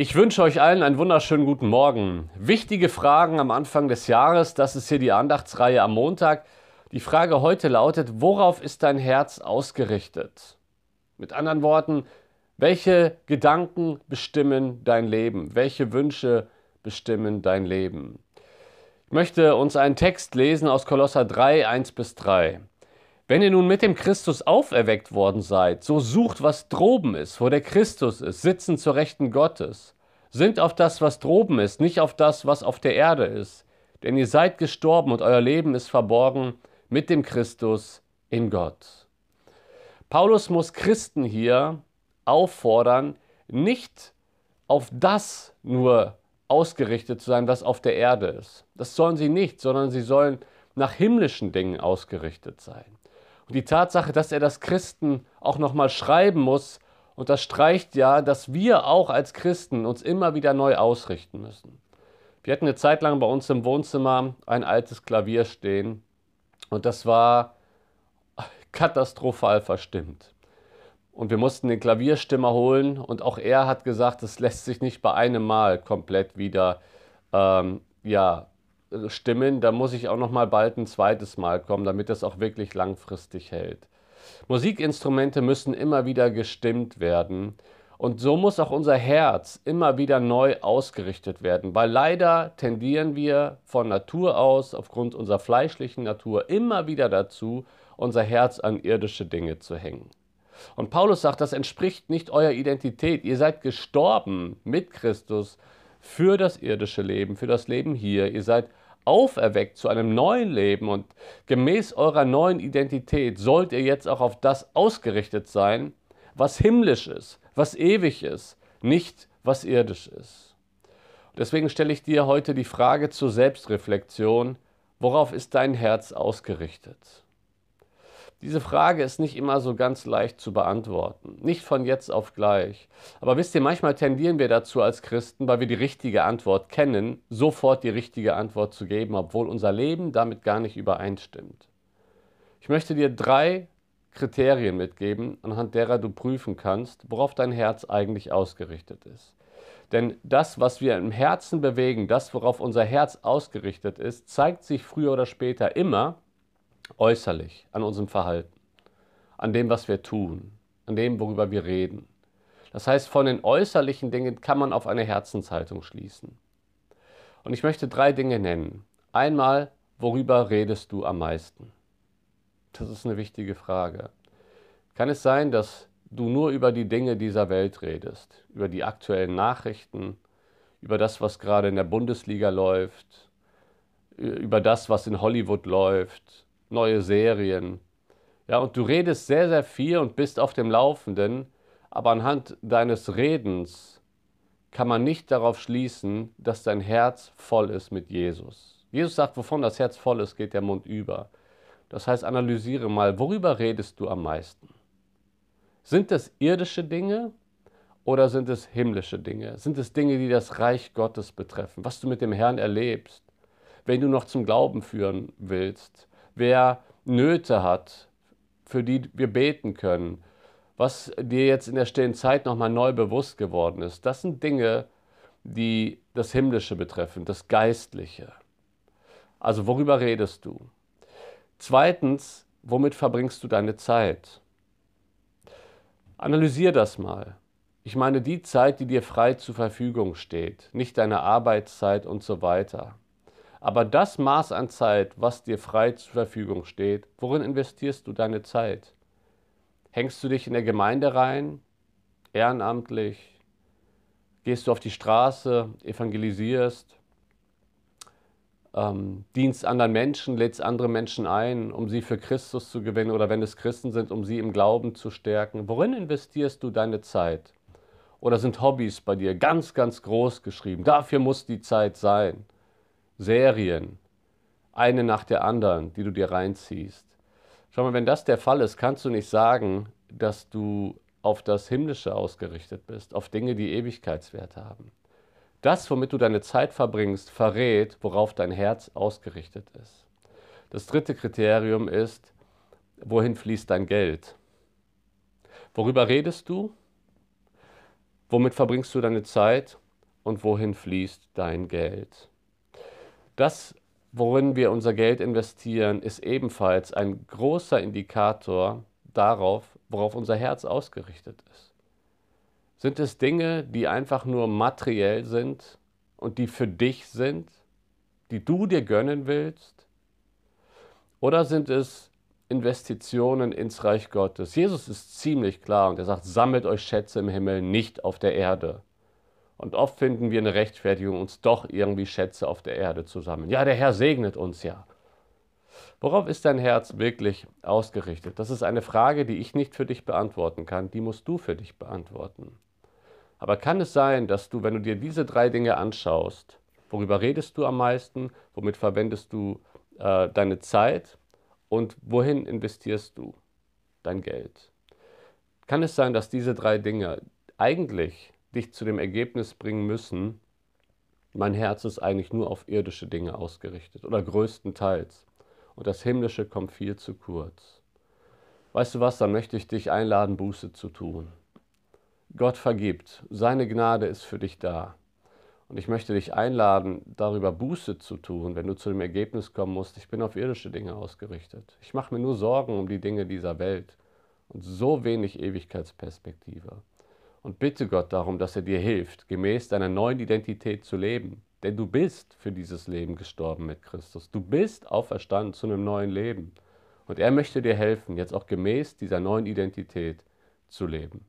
Ich wünsche euch allen einen wunderschönen guten Morgen. Wichtige Fragen am Anfang des Jahres, das ist hier die Andachtsreihe am Montag. Die Frage heute lautet, worauf ist dein Herz ausgerichtet? Mit anderen Worten, welche Gedanken bestimmen dein Leben? Welche Wünsche bestimmen dein Leben? Ich möchte uns einen Text lesen aus Kolosser 3, 1 bis 3. Wenn ihr nun mit dem Christus auferweckt worden seid, so sucht, was droben ist, wo der Christus ist, sitzen zur Rechten Gottes. Sind auf das, was droben ist, nicht auf das, was auf der Erde ist. Denn ihr seid gestorben und euer Leben ist verborgen mit dem Christus in Gott. Paulus muss Christen hier auffordern, nicht auf das nur ausgerichtet zu sein, was auf der Erde ist. Das sollen sie nicht, sondern sie sollen nach himmlischen Dingen ausgerichtet sein. Und die Tatsache, dass er das Christen auch nochmal schreiben muss, unterstreicht ja, dass wir auch als Christen uns immer wieder neu ausrichten müssen. Wir hatten eine Zeit lang bei uns im Wohnzimmer ein altes Klavier stehen und das war katastrophal verstimmt. Und wir mussten den Klavierstimmer holen und auch er hat gesagt, es lässt sich nicht bei einem Mal komplett wieder ähm, ja, stimmen, da muss ich auch noch mal bald ein zweites Mal kommen, damit das auch wirklich langfristig hält. Musikinstrumente müssen immer wieder gestimmt werden und so muss auch unser Herz immer wieder neu ausgerichtet werden, weil leider tendieren wir von Natur aus, aufgrund unserer fleischlichen Natur, immer wieder dazu, unser Herz an irdische Dinge zu hängen. Und Paulus sagt, das entspricht nicht eurer Identität. Ihr seid gestorben mit Christus für das irdische Leben, für das Leben hier. Ihr seid auferweckt zu einem neuen Leben und gemäß eurer neuen Identität sollt ihr jetzt auch auf das ausgerichtet sein, was himmlisch ist, was ewig ist, nicht was irdisch ist. Deswegen stelle ich dir heute die Frage zur Selbstreflexion, worauf ist dein Herz ausgerichtet? Diese Frage ist nicht immer so ganz leicht zu beantworten, nicht von jetzt auf gleich. Aber wisst ihr, manchmal tendieren wir dazu als Christen, weil wir die richtige Antwort kennen, sofort die richtige Antwort zu geben, obwohl unser Leben damit gar nicht übereinstimmt. Ich möchte dir drei Kriterien mitgeben, anhand derer du prüfen kannst, worauf dein Herz eigentlich ausgerichtet ist. Denn das, was wir im Herzen bewegen, das, worauf unser Herz ausgerichtet ist, zeigt sich früher oder später immer äußerlich an unserem Verhalten, an dem, was wir tun, an dem, worüber wir reden. Das heißt, von den äußerlichen Dingen kann man auf eine Herzenshaltung schließen. Und ich möchte drei Dinge nennen. Einmal, worüber redest du am meisten? Das ist eine wichtige Frage. Kann es sein, dass du nur über die Dinge dieser Welt redest, über die aktuellen Nachrichten, über das, was gerade in der Bundesliga läuft, über das, was in Hollywood läuft, neue Serien. Ja, und du redest sehr, sehr viel und bist auf dem Laufenden, aber anhand deines Redens kann man nicht darauf schließen, dass dein Herz voll ist mit Jesus. Jesus sagt, wovon das Herz voll ist, geht der Mund über. Das heißt, analysiere mal, worüber redest du am meisten? Sind es irdische Dinge oder sind es himmlische Dinge? Sind es Dinge, die das Reich Gottes betreffen, was du mit dem Herrn erlebst, wenn du noch zum Glauben führen willst? Wer Nöte hat, für die wir beten können, was dir jetzt in der stillen Zeit nochmal neu bewusst geworden ist. Das sind Dinge, die das Himmlische betreffen, das Geistliche. Also worüber redest du? Zweitens, womit verbringst du deine Zeit? Analysier das mal. Ich meine die Zeit, die dir frei zur Verfügung steht, nicht deine Arbeitszeit und so weiter. Aber das Maß an Zeit, was dir frei zur Verfügung steht, worin investierst du deine Zeit? Hängst du dich in der Gemeinde rein, ehrenamtlich? Gehst du auf die Straße, evangelisierst, ähm, dienst anderen Menschen, lädst andere Menschen ein, um sie für Christus zu gewinnen oder wenn es Christen sind, um sie im Glauben zu stärken? Worin investierst du deine Zeit? Oder sind Hobbys bei dir ganz, ganz groß geschrieben? Dafür muss die Zeit sein. Serien, eine nach der anderen, die du dir reinziehst. Schau mal, wenn das der Fall ist, kannst du nicht sagen, dass du auf das Himmlische ausgerichtet bist, auf Dinge, die Ewigkeitswert haben. Das, womit du deine Zeit verbringst, verrät, worauf dein Herz ausgerichtet ist. Das dritte Kriterium ist, wohin fließt dein Geld? Worüber redest du? Womit verbringst du deine Zeit? und wohin fließt dein Geld. Das, worin wir unser Geld investieren, ist ebenfalls ein großer Indikator darauf, worauf unser Herz ausgerichtet ist. Sind es Dinge, die einfach nur materiell sind und die für dich sind, die du dir gönnen willst? Oder sind es Investitionen ins Reich Gottes? Jesus ist ziemlich klar und er sagt, sammelt euch Schätze im Himmel, nicht auf der Erde. Und oft finden wir eine Rechtfertigung, uns doch irgendwie Schätze auf der Erde zu sammeln. Ja, der Herr segnet uns ja. Worauf ist dein Herz wirklich ausgerichtet? Das ist eine Frage, die ich nicht für dich beantworten kann, die musst du für dich beantworten. Aber kann es sein, dass du, wenn du dir diese drei Dinge anschaust, worüber redest du am meisten, womit verwendest du äh, deine Zeit und wohin investierst du dein Geld? Kann es sein, dass diese drei Dinge eigentlich dich zu dem Ergebnis bringen müssen, mein Herz ist eigentlich nur auf irdische Dinge ausgerichtet oder größtenteils und das Himmlische kommt viel zu kurz. Weißt du was, dann möchte ich dich einladen, Buße zu tun. Gott vergibt, seine Gnade ist für dich da. Und ich möchte dich einladen, darüber Buße zu tun, wenn du zu dem Ergebnis kommen musst, ich bin auf irdische Dinge ausgerichtet. Ich mache mir nur Sorgen um die Dinge dieser Welt und so wenig Ewigkeitsperspektive. Und bitte Gott darum, dass er dir hilft, gemäß deiner neuen Identität zu leben. Denn du bist für dieses Leben gestorben mit Christus. Du bist auferstanden zu einem neuen Leben. Und er möchte dir helfen, jetzt auch gemäß dieser neuen Identität zu leben.